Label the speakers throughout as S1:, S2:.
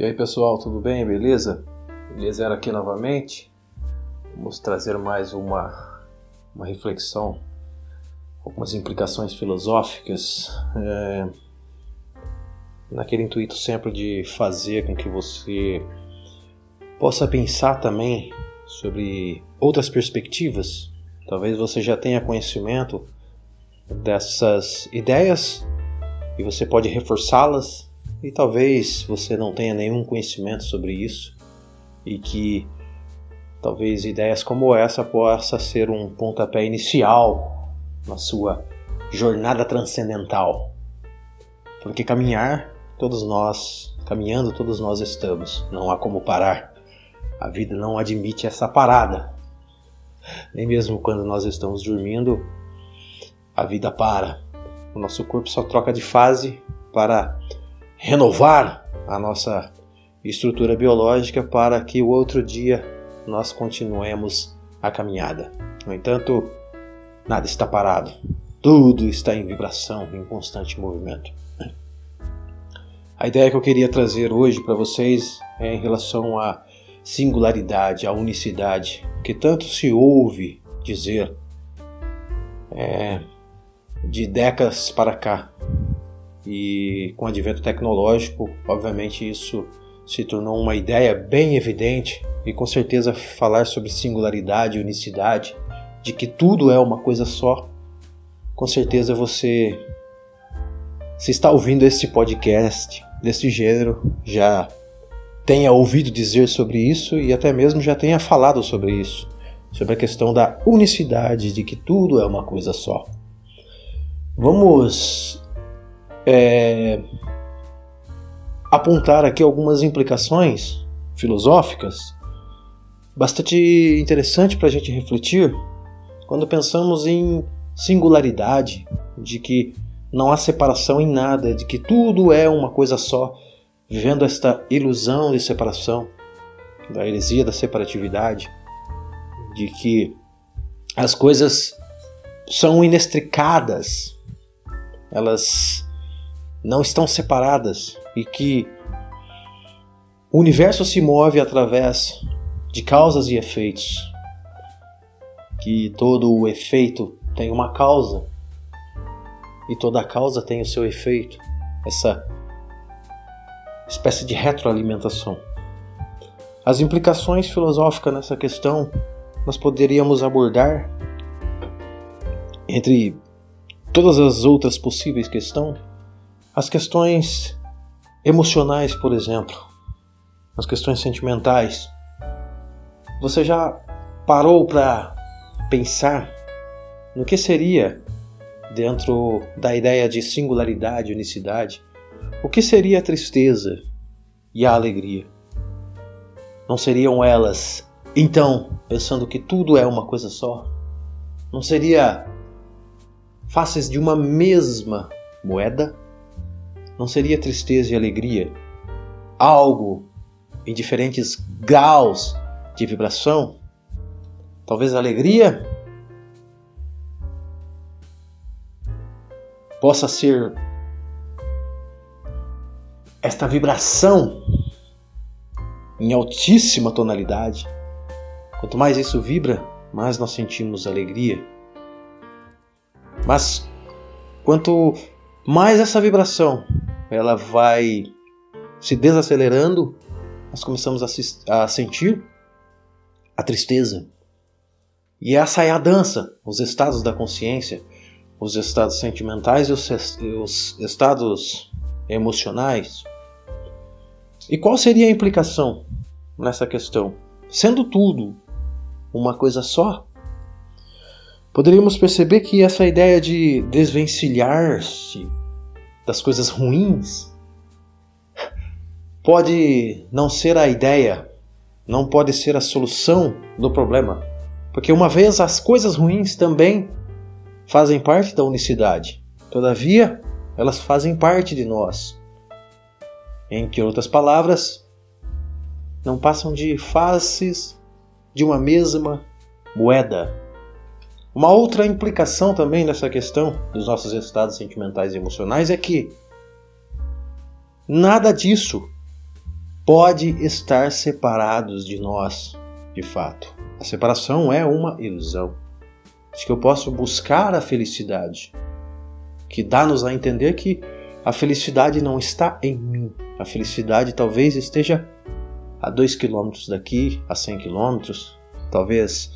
S1: E aí pessoal, tudo bem? Beleza? Beleza era aqui novamente. Vamos trazer mais uma, uma reflexão, algumas implicações filosóficas, é, naquele intuito sempre de fazer com que você possa pensar também sobre outras perspectivas. Talvez você já tenha conhecimento dessas ideias e você pode reforçá-las e talvez você não tenha nenhum conhecimento sobre isso e que talvez ideias como essa possa ser um pontapé inicial na sua jornada transcendental. Porque caminhar, todos nós, caminhando todos nós estamos, não há como parar. A vida não admite essa parada. Nem mesmo quando nós estamos dormindo, a vida para. O nosso corpo só troca de fase para renovar a nossa estrutura biológica para que o outro dia nós continuemos a caminhada. No entanto, nada está parado. Tudo está em vibração, em constante movimento. A ideia que eu queria trazer hoje para vocês é em relação à singularidade, à unicidade, que tanto se ouve dizer é, de décadas para cá. E com o advento tecnológico, obviamente isso se tornou uma ideia bem evidente e com certeza falar sobre singularidade, unicidade, de que tudo é uma coisa só. Com certeza você se está ouvindo este podcast desse gênero já tenha ouvido dizer sobre isso e até mesmo já tenha falado sobre isso, sobre a questão da unicidade, de que tudo é uma coisa só. Vamos é, apontar aqui algumas implicações filosóficas bastante interessante para a gente refletir quando pensamos em singularidade, de que não há separação em nada, de que tudo é uma coisa só, vivendo esta ilusão de separação, da heresia da separatividade, de que as coisas são inextricadas, elas não estão separadas e que o universo se move através de causas e efeitos, que todo o efeito tem uma causa e toda causa tem o seu efeito, essa espécie de retroalimentação. As implicações filosóficas nessa questão nós poderíamos abordar entre todas as outras possíveis questões as questões emocionais, por exemplo, as questões sentimentais. Você já parou para pensar no que seria, dentro da ideia de singularidade, unicidade, o que seria a tristeza e a alegria? Não seriam elas, então, pensando que tudo é uma coisa só? Não seria faces de uma mesma moeda? Não seria tristeza e alegria algo em diferentes graus de vibração? Talvez a alegria possa ser esta vibração em altíssima tonalidade. Quanto mais isso vibra, mais nós sentimos alegria. Mas quanto mais essa vibração ela vai se desacelerando, nós começamos a, a sentir a tristeza. E essa é a dança, os estados da consciência, os estados sentimentais e os, os estados emocionais. E qual seria a implicação nessa questão? Sendo tudo uma coisa só, poderíamos perceber que essa ideia de desvencilhar-se das coisas ruins, pode não ser a ideia, não pode ser a solução do problema. Porque uma vez as coisas ruins também fazem parte da unicidade. Todavia, elas fazem parte de nós. Em que outras palavras, não passam de faces de uma mesma moeda. Uma outra implicação também nessa questão dos nossos estados sentimentais e emocionais é que nada disso pode estar separados de nós, de fato. A separação é uma ilusão. Acho que eu posso buscar a felicidade, que dá-nos a entender que a felicidade não está em mim. A felicidade talvez esteja a 2 quilômetros daqui, a 100 quilômetros, talvez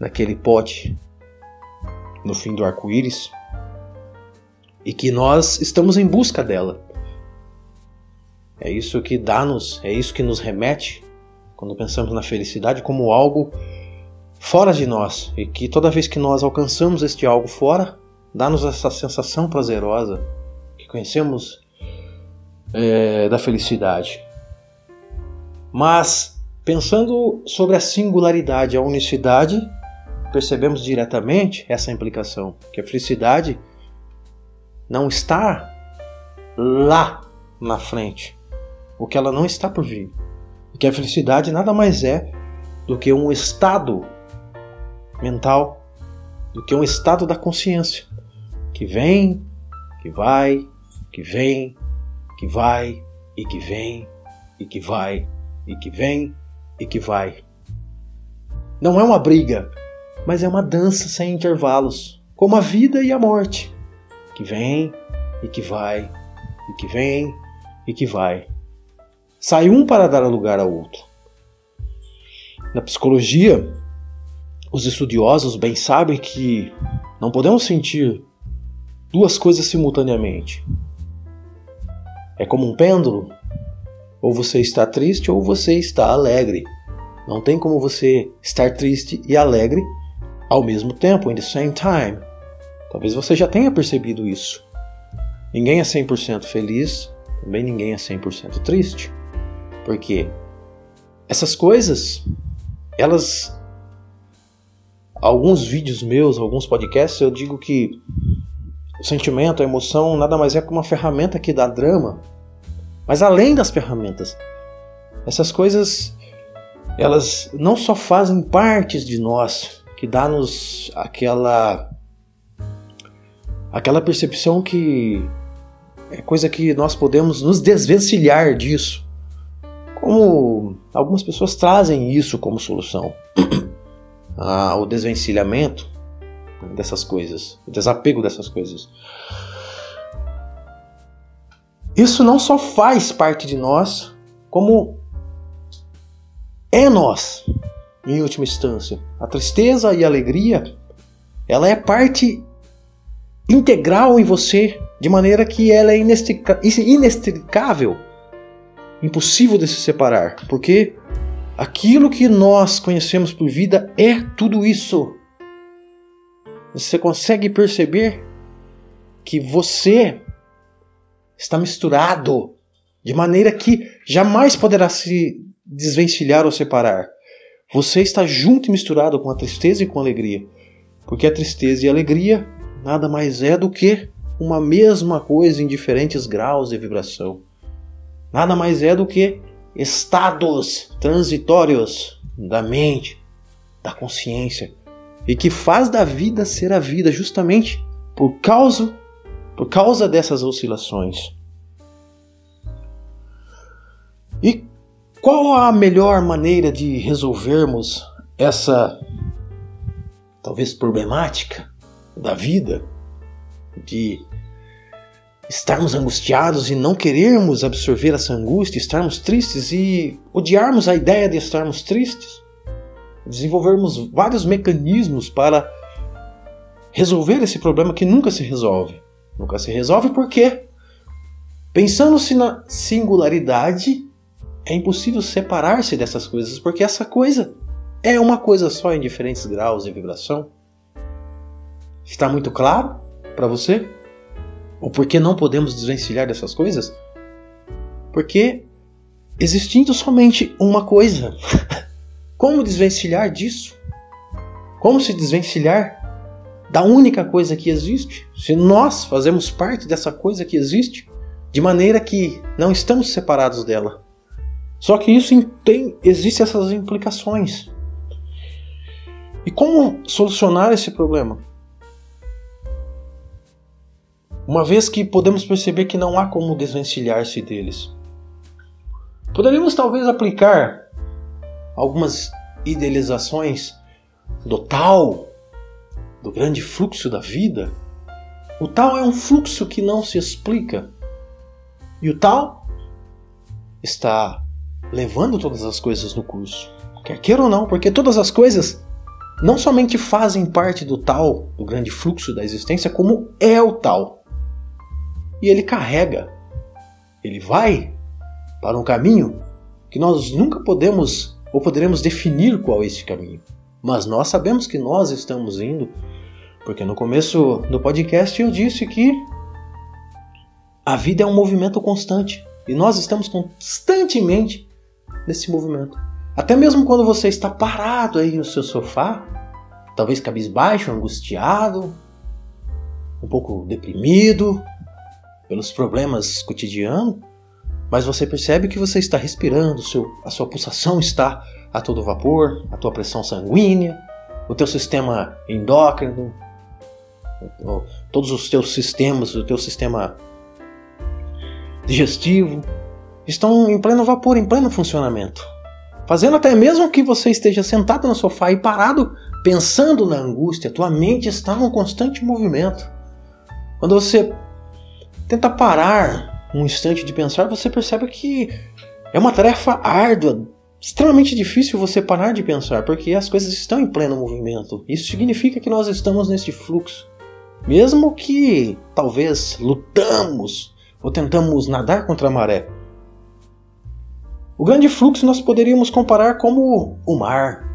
S1: naquele pote no fim do arco-íris, e que nós estamos em busca dela. É isso que dá-nos, é isso que nos remete quando pensamos na felicidade como algo fora de nós e que toda vez que nós alcançamos este algo fora, dá-nos essa sensação prazerosa que conhecemos é, da felicidade. Mas pensando sobre a singularidade, a unicidade, percebemos diretamente essa implicação, que a felicidade não está lá na frente, o que ela não está por vir. E que a felicidade nada mais é do que um estado mental, do que um estado da consciência que vem, que vai, que vem, que vai e que vem e que vai e que vem e que vai. Não é uma briga, mas é uma dança sem intervalos, como a vida e a morte, que vem e que vai, e que vem e que vai. Sai um para dar lugar ao outro. Na psicologia, os estudiosos bem sabem que não podemos sentir duas coisas simultaneamente. É como um pêndulo. Ou você está triste ou você está alegre. Não tem como você estar triste e alegre ao mesmo tempo, in the same time. Talvez você já tenha percebido isso. Ninguém é 100% feliz, também ninguém é 100% triste. Porque essas coisas, elas. Alguns vídeos meus, alguns podcasts, eu digo que o sentimento, a emoção, nada mais é que uma ferramenta que dá drama. Mas além das ferramentas, essas coisas, elas não só fazem partes de nós, que dá-nos aquela aquela percepção que é coisa que nós podemos nos desvencilhar disso. Como algumas pessoas trazem isso como solução. ah, o desvencilhamento dessas coisas, o desapego dessas coisas. Isso não só faz parte de nós, como é nós em última instância. A tristeza e a alegria, ela é parte integral em você, de maneira que ela é inextricável, impossível de se separar, porque aquilo que nós conhecemos por vida é tudo isso. Você consegue perceber que você está misturado de maneira que jamais poderá se desvencilhar ou separar. Você está junto e misturado com a tristeza e com a alegria. Porque a tristeza e a alegria nada mais é do que uma mesma coisa em diferentes graus de vibração. Nada mais é do que estados transitórios da mente, da consciência, e que faz da vida ser a vida justamente por causa por causa dessas oscilações. E qual a melhor maneira de resolvermos essa talvez problemática da vida de estarmos angustiados e não querermos absorver essa angústia, estarmos tristes e odiarmos a ideia de estarmos tristes? Desenvolvermos vários mecanismos para resolver esse problema que nunca se resolve. Nunca se resolve porque, pensando-se na singularidade é impossível separar-se dessas coisas, porque essa coisa é uma coisa só em diferentes graus de vibração. Está muito claro para você? Ou por que não podemos desvencilhar dessas coisas? Porque existindo somente uma coisa, como desvencilhar disso? Como se desvencilhar da única coisa que existe? Se nós fazemos parte dessa coisa que existe, de maneira que não estamos separados dela. Só que isso tem, existe essas implicações. E como solucionar esse problema? Uma vez que podemos perceber que não há como desvencilhar-se deles. Poderíamos talvez aplicar algumas idealizações do tal, do grande fluxo da vida. O tal é um fluxo que não se explica. E o tal está levando todas as coisas no curso. Quer queira ou não, porque todas as coisas não somente fazem parte do tal, do grande fluxo da existência, como é o tal. E ele carrega, ele vai para um caminho que nós nunca podemos ou poderemos definir qual é esse caminho. Mas nós sabemos que nós estamos indo, porque no começo do podcast eu disse que a vida é um movimento constante e nós estamos constantemente nesse movimento. Até mesmo quando você está parado aí no seu sofá, talvez cabisbaixo, angustiado, um pouco deprimido pelos problemas cotidianos, mas você percebe que você está respirando, seu, a sua pulsação está a todo vapor, a tua pressão sanguínea, o teu sistema endócrino, todos os teus sistemas, o teu sistema digestivo, estão em pleno vapor, em pleno funcionamento. Fazendo até mesmo que você esteja sentado no sofá e parado pensando na angústia, tua mente está num constante movimento. Quando você tenta parar um instante de pensar, você percebe que é uma tarefa árdua, extremamente difícil você parar de pensar, porque as coisas estão em pleno movimento. Isso significa que nós estamos neste fluxo. Mesmo que talvez lutamos ou tentamos nadar contra a maré. O grande fluxo nós poderíamos comparar como o mar.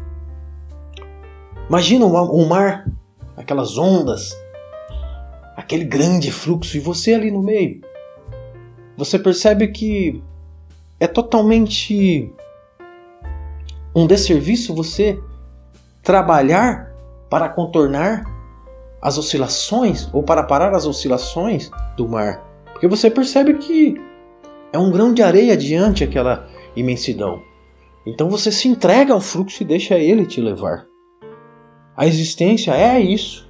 S1: Imagina o mar, aquelas ondas, aquele grande fluxo e você ali no meio. Você percebe que é totalmente um desserviço você trabalhar para contornar as oscilações ou para parar as oscilações do mar. Porque você percebe que é um grão de areia diante aquela imensidão. Então você se entrega ao fluxo e deixa ele te levar. A existência é isso.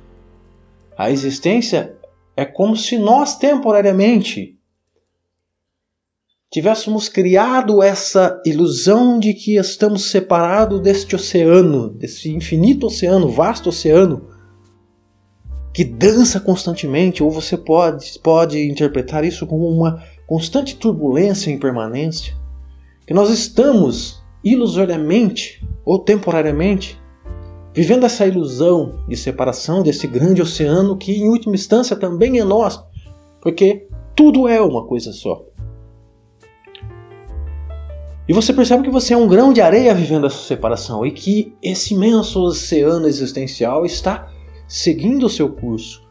S1: A existência é como se nós temporariamente tivéssemos criado essa ilusão de que estamos separados deste oceano, desse infinito oceano, vasto oceano, que dança constantemente, ou você pode, pode interpretar isso como uma constante turbulência em permanência, que nós estamos ilusoriamente ou temporariamente vivendo essa ilusão de separação desse grande oceano que, em última instância, também é nós, porque tudo é uma coisa só. E você percebe que você é um grão de areia vivendo essa separação e que esse imenso oceano existencial está seguindo o seu curso.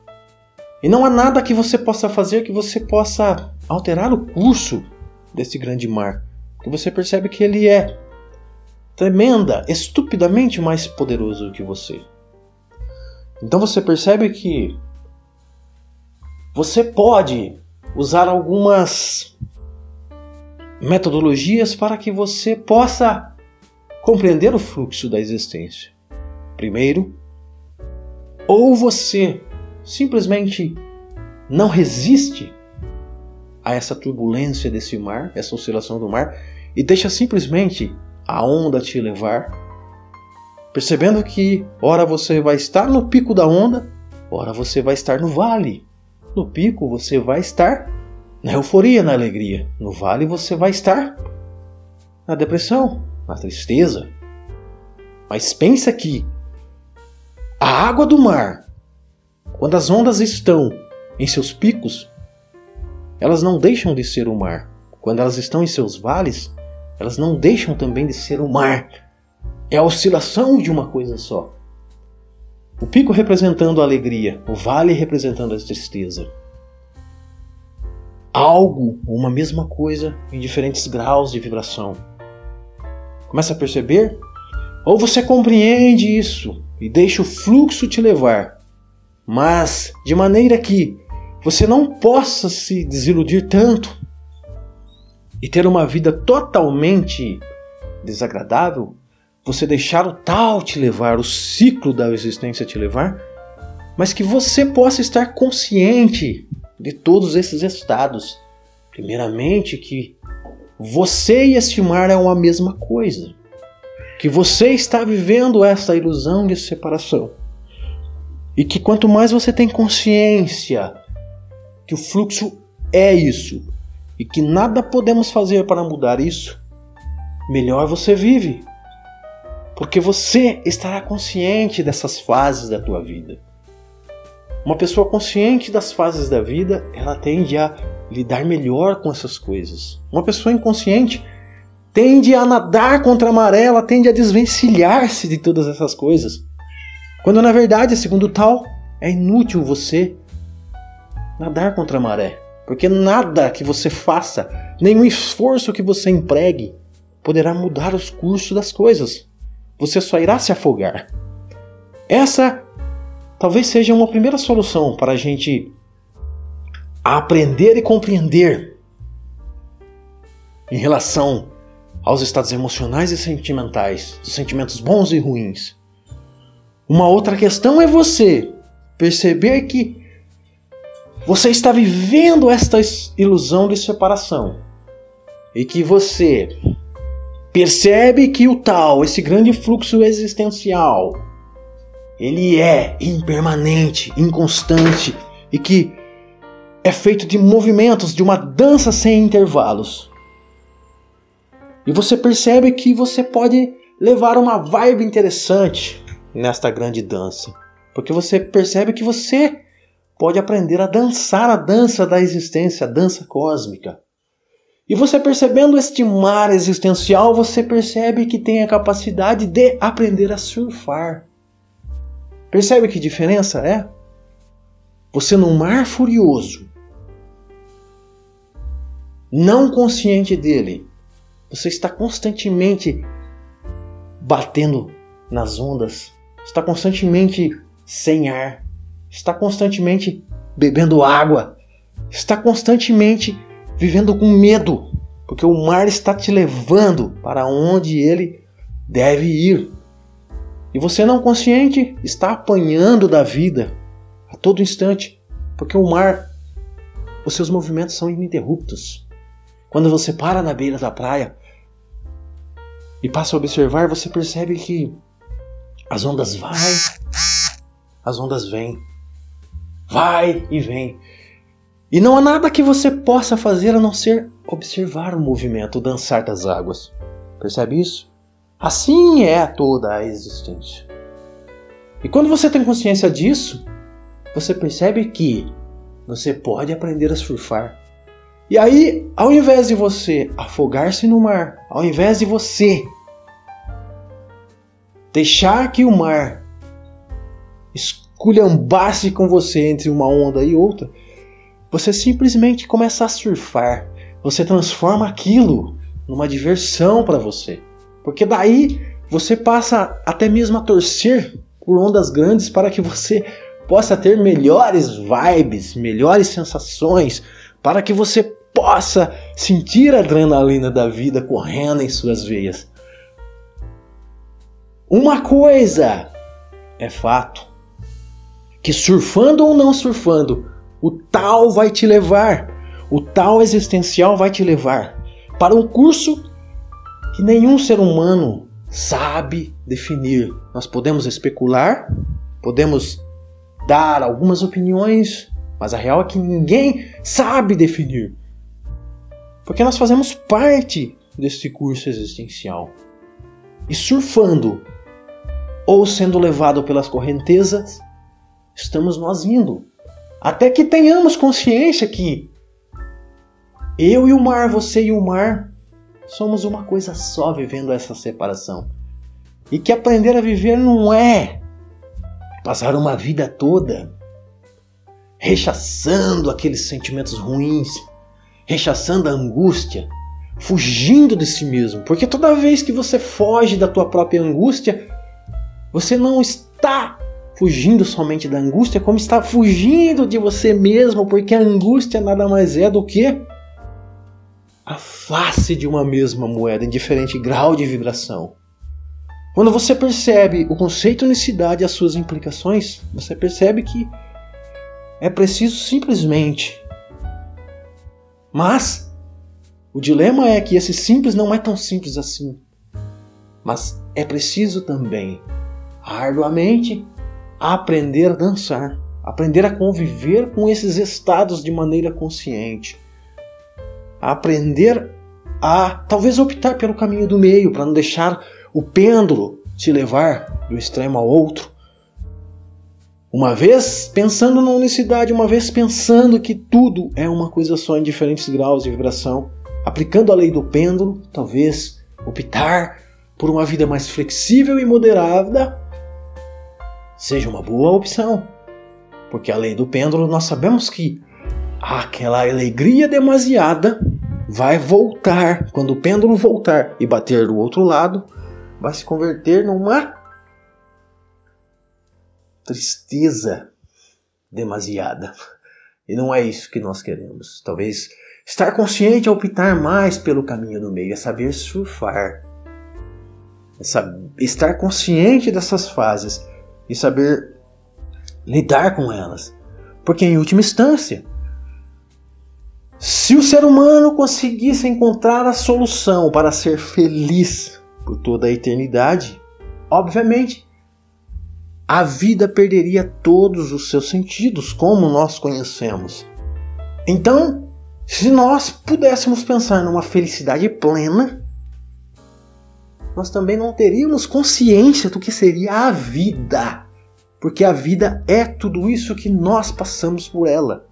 S1: E não há nada que você possa fazer que você possa alterar o curso desse grande mar. Você percebe que ele é tremenda, estupidamente mais poderoso que você. Então você percebe que você pode usar algumas metodologias para que você possa compreender o fluxo da existência. Primeiro, ou você simplesmente não resiste a essa turbulência desse mar, essa oscilação do mar, e deixa simplesmente a onda te levar, percebendo que ora você vai estar no pico da onda, ora você vai estar no vale. No pico você vai estar na euforia, na alegria. No vale você vai estar na depressão, na tristeza. Mas pensa que a água do mar, quando as ondas estão em seus picos, elas não deixam de ser o mar. Quando elas estão em seus vales, elas não deixam também de ser o mar. É a oscilação de uma coisa só. O pico representando a alegria, o vale representando a tristeza. Algo, uma mesma coisa, em diferentes graus de vibração. Começa a perceber? Ou você compreende isso e deixa o fluxo te levar, mas de maneira que você não possa se desiludir tanto e ter uma vida totalmente desagradável, você deixar o tal te levar, o ciclo da existência te levar, mas que você possa estar consciente de todos esses estados. Primeiramente, que você e este mar é uma mesma coisa. Que você está vivendo esta ilusão de separação. E que quanto mais você tem consciência que o fluxo é isso e que nada podemos fazer para mudar isso, melhor você vive. Porque você estará consciente dessas fases da tua vida. Uma pessoa consciente das fases da vida, ela tende a lidar melhor com essas coisas. Uma pessoa inconsciente tende a nadar contra a maré, ela tende a desvencilhar-se de todas essas coisas. Quando na verdade, segundo tal, é inútil você nadar contra a maré, porque nada que você faça, nenhum esforço que você empregue, poderá mudar os cursos das coisas. Você só irá se afogar. Essa talvez seja uma primeira solução para a gente aprender e compreender em relação aos estados emocionais e sentimentais, dos sentimentos bons e ruins. Uma outra questão é você perceber que você está vivendo esta ilusão de separação e que você percebe que o tal, esse grande fluxo existencial, ele é impermanente, inconstante e que é feito de movimentos, de uma dança sem intervalos. E você percebe que você pode levar uma vibe interessante nesta grande dança, porque você percebe que você pode aprender a dançar a dança da existência, a dança cósmica. E você percebendo este mar existencial, você percebe que tem a capacidade de aprender a surfar. Percebe que diferença é? Você num mar furioso, não consciente dele, você está constantemente batendo nas ondas, está constantemente sem ar, está constantemente bebendo água, está constantemente vivendo com medo, porque o mar está te levando para onde ele deve ir. E você não consciente está apanhando da vida a todo instante, porque o mar, os seus movimentos são ininterruptos. Quando você para na beira da praia e passa a observar, você percebe que as ondas vai, as ondas vêm, vai e vem. E não há nada que você possa fazer a não ser observar o movimento, o dançar das águas. Percebe isso? Assim é toda a existência. E quando você tem consciência disso, você percebe que você pode aprender a surfar. E aí, ao invés de você afogar-se no mar, ao invés de você deixar que o mar esculhambasse com você entre uma onda e outra, você simplesmente começa a surfar. Você transforma aquilo numa diversão para você. Porque daí você passa até mesmo a torcer por ondas grandes para que você possa ter melhores vibes, melhores sensações, para que você possa sentir a adrenalina da vida correndo em suas veias. Uma coisa é fato: que surfando ou não surfando, o tal vai te levar, o tal existencial vai te levar para um curso que nenhum ser humano sabe definir. Nós podemos especular, podemos dar algumas opiniões, mas a real é que ninguém sabe definir. Porque nós fazemos parte deste curso existencial. E surfando ou sendo levado pelas correntezas, estamos nós indo até que tenhamos consciência que eu e o mar, você e o mar, somos uma coisa só vivendo essa separação. E que aprender a viver não é passar uma vida toda rechaçando aqueles sentimentos ruins, rechaçando a angústia, fugindo de si mesmo. Porque toda vez que você foge da tua própria angústia, você não está fugindo somente da angústia, como está fugindo de você mesmo, porque a angústia nada mais é do que a face de uma mesma moeda em diferente grau de vibração. Quando você percebe o conceito unicidade e as suas implicações, você percebe que é preciso simplesmente, mas O dilema é que esse simples não é tão simples assim. Mas é preciso também, arduamente, aprender a dançar, aprender a conviver com esses estados de maneira consciente, aprender a talvez optar pelo caminho do meio para não deixar o pêndulo te levar do extremo ao outro. Uma vez pensando na unicidade, uma vez pensando que tudo é uma coisa só em diferentes graus de vibração, aplicando a lei do pêndulo, talvez optar por uma vida mais flexível e moderada seja uma boa opção. Porque a lei do pêndulo nós sabemos que aquela alegria demasiada vai voltar. Quando o pêndulo voltar e bater do outro lado, vai se converter numa tristeza demasiada. E não é isso que nós queremos. Talvez estar consciente é optar mais pelo caminho do meio, é saber surfar. É saber, estar consciente dessas fases e saber lidar com elas. Porque, em última instância, se o ser humano conseguisse encontrar a solução para ser feliz por toda a eternidade, obviamente a vida perderia todos os seus sentidos como nós conhecemos. Então, se nós pudéssemos pensar numa felicidade plena, nós também não teríamos consciência do que seria a vida. Porque a vida é tudo isso que nós passamos por ela.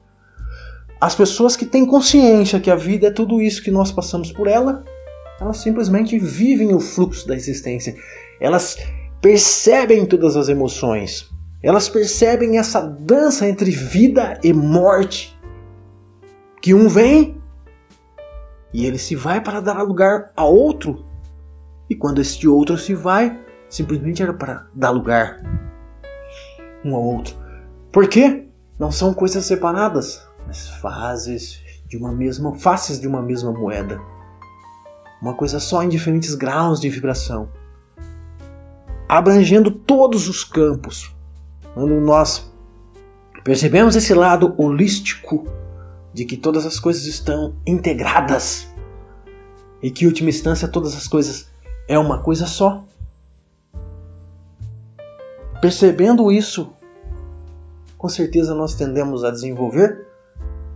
S1: As pessoas que têm consciência que a vida é tudo isso que nós passamos por ela, elas simplesmente vivem o fluxo da existência. Elas percebem todas as emoções. Elas percebem essa dança entre vida e morte. Que um vem e ele se vai para dar lugar a outro e quando este outro se vai, simplesmente era para dar lugar um ao outro. Por quê? Não são coisas separadas, mas fases de uma mesma faces de uma mesma moeda. Uma coisa só em diferentes graus de vibração, abrangendo todos os campos. Quando nós percebemos esse lado holístico de que todas as coisas estão integradas e que, em última instância, todas as coisas é uma coisa só. Percebendo isso, com certeza nós tendemos a desenvolver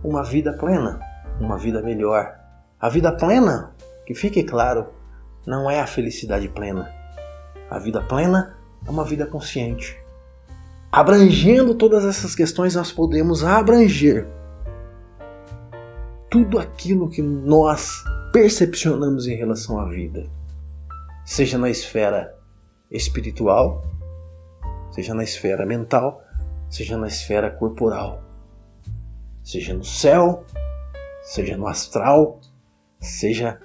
S1: uma vida plena, uma vida melhor. A vida plena, que fique claro, não é a felicidade plena. A vida plena é uma vida consciente. Abrangendo todas essas questões, nós podemos abranger tudo aquilo que nós percepcionamos em relação à vida seja na esfera espiritual, seja na esfera mental, seja na esfera corporal, seja no céu, seja no astral, seja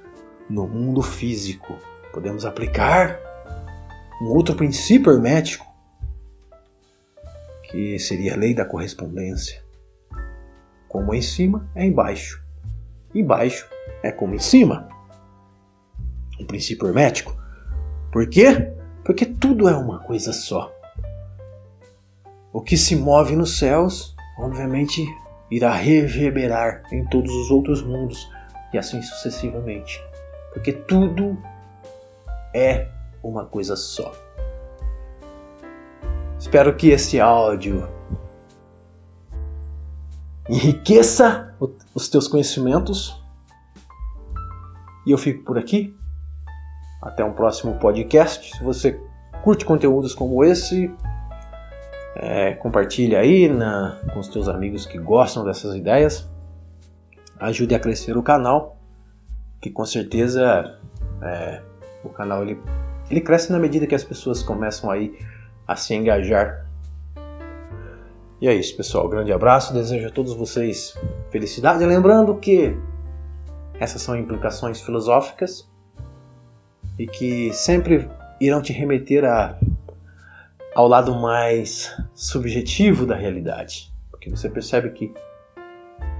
S1: no mundo físico. Podemos aplicar um outro princípio hermético, que seria a lei da correspondência. Como é em cima, é embaixo. Embaixo é como em cima. Um princípio hermético. Por quê? Porque tudo é uma coisa só. O que se move nos céus, obviamente, irá reverberar em todos os outros mundos e assim sucessivamente. Porque tudo é uma coisa só. Espero que esse áudio enriqueça os teus conhecimentos. E eu fico por aqui. Até um próximo podcast. Se você curte conteúdos como esse, é, compartilhe aí na, com os teus amigos que gostam dessas ideias. Ajude a crescer o canal, que com certeza é, o canal ele, ele cresce na medida que as pessoas começam aí a se engajar. E é isso, pessoal. grande abraço. Desejo a todos vocês felicidade. Lembrando que essas são implicações filosóficas e que sempre irão te remeter a, ao lado mais subjetivo da realidade. Porque você percebe que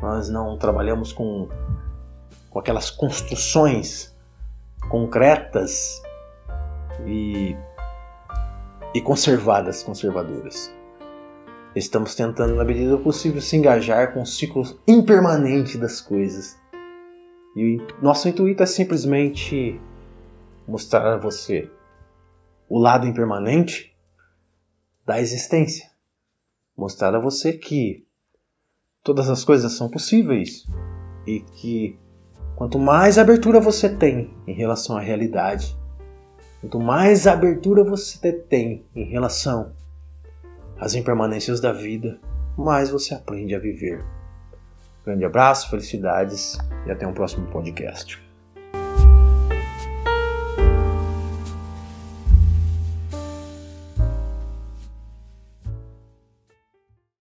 S1: nós não trabalhamos com, com aquelas construções concretas e, e conservadas, conservadoras. Estamos tentando, na medida do possível, se engajar com o ciclo impermanente das coisas E nosso intuito é simplesmente mostrar a você o lado impermanente da existência. Mostrar a você que todas as coisas são possíveis e que quanto mais abertura você tem em relação à realidade, quanto mais abertura você tem em relação às impermanências da vida, mais você aprende a viver. Grande abraço, felicidades e até um próximo podcast.